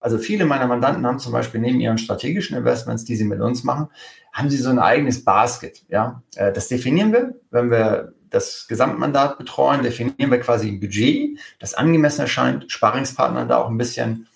Also viele meiner Mandanten haben zum Beispiel neben ihren strategischen Investments, die sie mit uns machen, haben sie so ein eigenes Basket. Ja, äh, das definieren wir, wenn wir das Gesamtmandat betreuen, definieren wir quasi ein Budget, das angemessen erscheint, Sparingspartner da auch ein bisschen.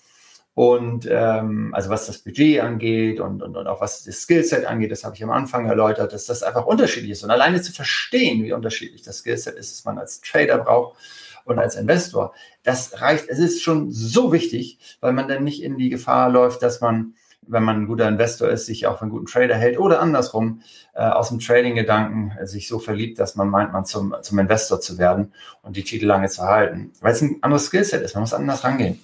Und ähm, also was das Budget angeht und, und, und auch was das Skillset angeht, das habe ich am Anfang erläutert, dass das einfach unterschiedlich ist. Und alleine zu verstehen, wie unterschiedlich das Skillset ist, das man als Trader braucht und als Investor, das reicht, es ist schon so wichtig, weil man dann nicht in die Gefahr läuft, dass man wenn man ein guter Investor ist, sich auch für einen guten Trader hält oder andersrum äh, aus dem Trading-Gedanken sich so verliebt, dass man meint, man zum, zum Investor zu werden und die Titel lange zu halten. Weil es ein anderes Skillset ist, man muss anders rangehen.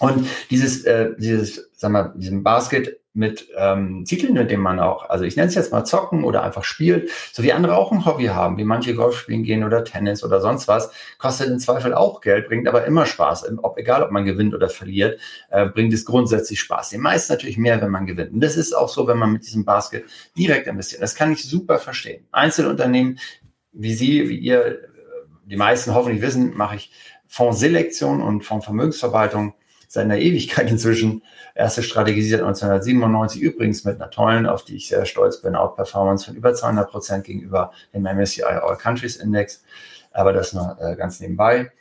Und dieses, äh, dieses, sag mal, diesem Basket mit ähm, Titeln, mit denen man auch, also ich nenne es jetzt mal zocken oder einfach spielt, so wie andere auch ein Hobby haben, wie manche Golf spielen gehen oder Tennis oder sonst was, kostet im Zweifel auch Geld, bringt aber immer Spaß. Ob, egal, ob man gewinnt oder verliert, äh, bringt es grundsätzlich Spaß. Den meisten natürlich mehr, wenn man gewinnt. Und das ist auch so, wenn man mit diesem Basket direkt investiert. Das kann ich super verstehen. Einzelunternehmen, wie Sie, wie ihr, die meisten hoffentlich wissen, mache ich Fondsselektion und Fondsvermögensverwaltung seit einer Ewigkeit inzwischen. Erste Strategie seit 1997 übrigens mit einer tollen, auf die ich sehr stolz bin, Outperformance von über 200 Prozent gegenüber dem MSCI All Countries Index. Aber das nur äh, ganz nebenbei.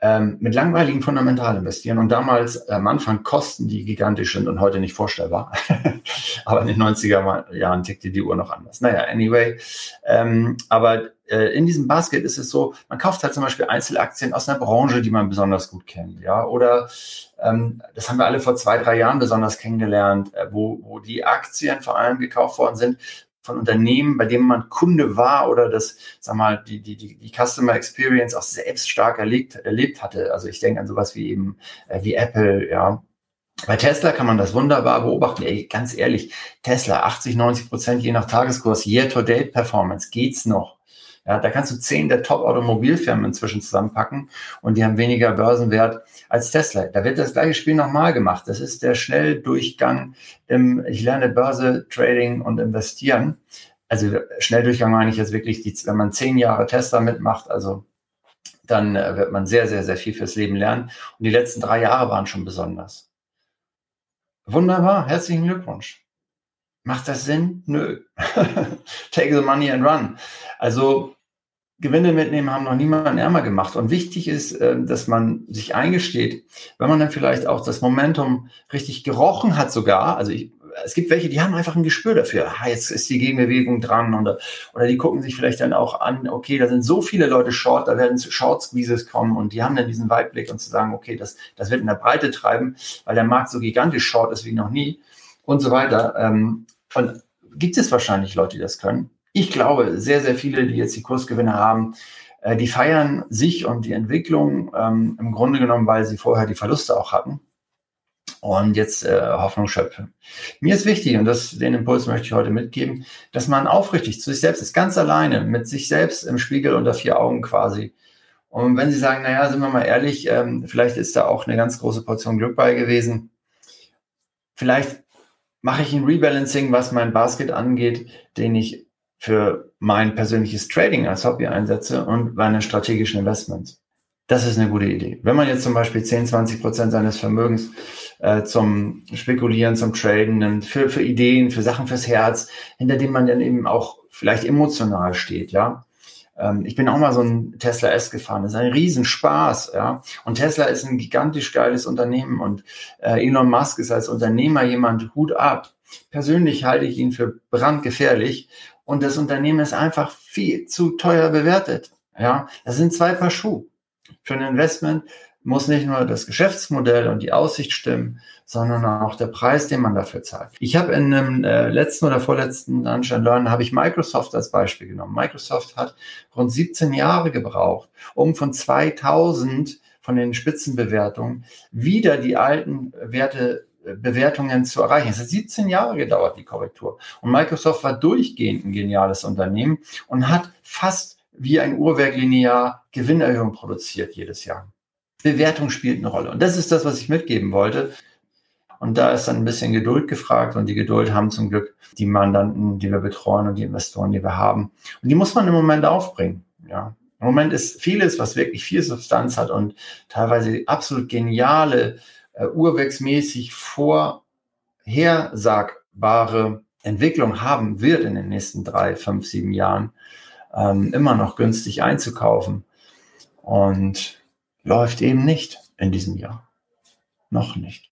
Ähm, mit langweiligen Fundamental investieren und damals am Anfang Kosten, die gigantisch sind und heute nicht vorstellbar. aber in den 90er Jahren tickte die Uhr noch anders. Naja, anyway. Ähm, aber äh, in diesem Basket ist es so, man kauft halt zum Beispiel Einzelaktien aus einer Branche, die man besonders gut kennt, ja, oder ähm, das haben wir alle vor zwei, drei Jahren besonders kennengelernt, äh, wo, wo die Aktien vor allem gekauft worden sind von Unternehmen, bei denen man Kunde war oder das, sag mal, die, die, die, die Customer Experience auch selbst stark erlebt, erlebt hatte. Also ich denke an sowas wie eben, äh, wie Apple, ja, bei Tesla kann man das wunderbar beobachten. Ey, ganz ehrlich, Tesla 80, 90 Prozent je nach Tageskurs, Year-to-Date-Performance, geht's noch? Ja, da kannst du zehn der Top-Automobilfirmen inzwischen zusammenpacken und die haben weniger Börsenwert als Tesla. Da wird das gleiche Spiel nochmal gemacht. Das ist der Schnelldurchgang im, ich lerne Börse, Trading und Investieren. Also Schnelldurchgang meine ich jetzt wirklich, die, wenn man zehn Jahre Tesla mitmacht, also dann äh, wird man sehr, sehr, sehr viel fürs Leben lernen. Und die letzten drei Jahre waren schon besonders. Wunderbar, herzlichen Glückwunsch. Macht das Sinn? Nö. Take the money and run. Also Gewinne mitnehmen haben noch niemanden ärmer gemacht. Und wichtig ist, äh, dass man sich eingesteht, wenn man dann vielleicht auch das Momentum richtig gerochen hat sogar, also ich, es gibt welche, die haben einfach ein Gespür dafür. Ah, jetzt ist die Gegenbewegung dran oder, oder die gucken sich vielleicht dann auch an, okay, da sind so viele Leute short, da werden Short Squeezes kommen und die haben dann diesen Weitblick und zu sagen, okay, das, das wird in der Breite treiben, weil der Markt so gigantisch short ist wie noch nie und so weiter. Ähm, und gibt es wahrscheinlich Leute, die das können ich glaube, sehr, sehr viele, die jetzt die Kursgewinne haben, äh, die feiern sich und die Entwicklung ähm, im Grunde genommen, weil sie vorher die Verluste auch hatten und jetzt äh, Hoffnung schöpfen. Mir ist wichtig, und das, den Impuls möchte ich heute mitgeben, dass man aufrichtig zu sich selbst ist, ganz alleine, mit sich selbst im Spiegel unter vier Augen quasi. Und wenn Sie sagen, naja, sind wir mal ehrlich, ähm, vielleicht ist da auch eine ganz große Portion Glück bei gewesen. Vielleicht mache ich ein Rebalancing, was mein Basket angeht, den ich für mein persönliches Trading als Hobby einsetze und meine strategischen Investments. Das ist eine gute Idee. Wenn man jetzt zum Beispiel 10, 20 Prozent seines Vermögens äh, zum Spekulieren, zum Traden nimmt, für, für Ideen, für Sachen fürs Herz, hinter dem man dann eben auch vielleicht emotional steht, ja. Ähm, ich bin auch mal so ein Tesla S gefahren. Das ist ein Riesenspaß, ja. Und Tesla ist ein gigantisch geiles Unternehmen und äh, Elon Musk ist als Unternehmer jemand Hut ab. Persönlich halte ich ihn für brandgefährlich und das Unternehmen ist einfach viel zu teuer bewertet. Ja, das sind zwei Paar Schuhe. Für ein Investment muss nicht nur das Geschäftsmodell und die Aussicht stimmen, sondern auch der Preis, den man dafür zahlt. Ich habe in einem äh, letzten oder vorletzten Lunch Learn habe ich Microsoft als Beispiel genommen. Microsoft hat rund 17 Jahre gebraucht, um von 2000 von den Spitzenbewertungen wieder die alten Werte Bewertungen zu erreichen. Es hat 17 Jahre gedauert, die Korrektur. Und Microsoft war durchgehend ein geniales Unternehmen und hat fast wie ein Uhrwerk linear Gewinnerhöhung produziert jedes Jahr. Bewertung spielt eine Rolle. Und das ist das, was ich mitgeben wollte. Und da ist dann ein bisschen Geduld gefragt und die Geduld haben zum Glück die Mandanten, die wir betreuen und die Investoren, die wir haben. Und die muss man im Moment aufbringen. Ja. Im Moment ist vieles, was wirklich viel Substanz hat und teilweise absolut geniale äh, urwechsmäßig vorhersagbare Entwicklung haben wird in den nächsten drei, fünf, sieben Jahren, ähm, immer noch günstig einzukaufen. Und läuft eben nicht in diesem Jahr. Noch nicht.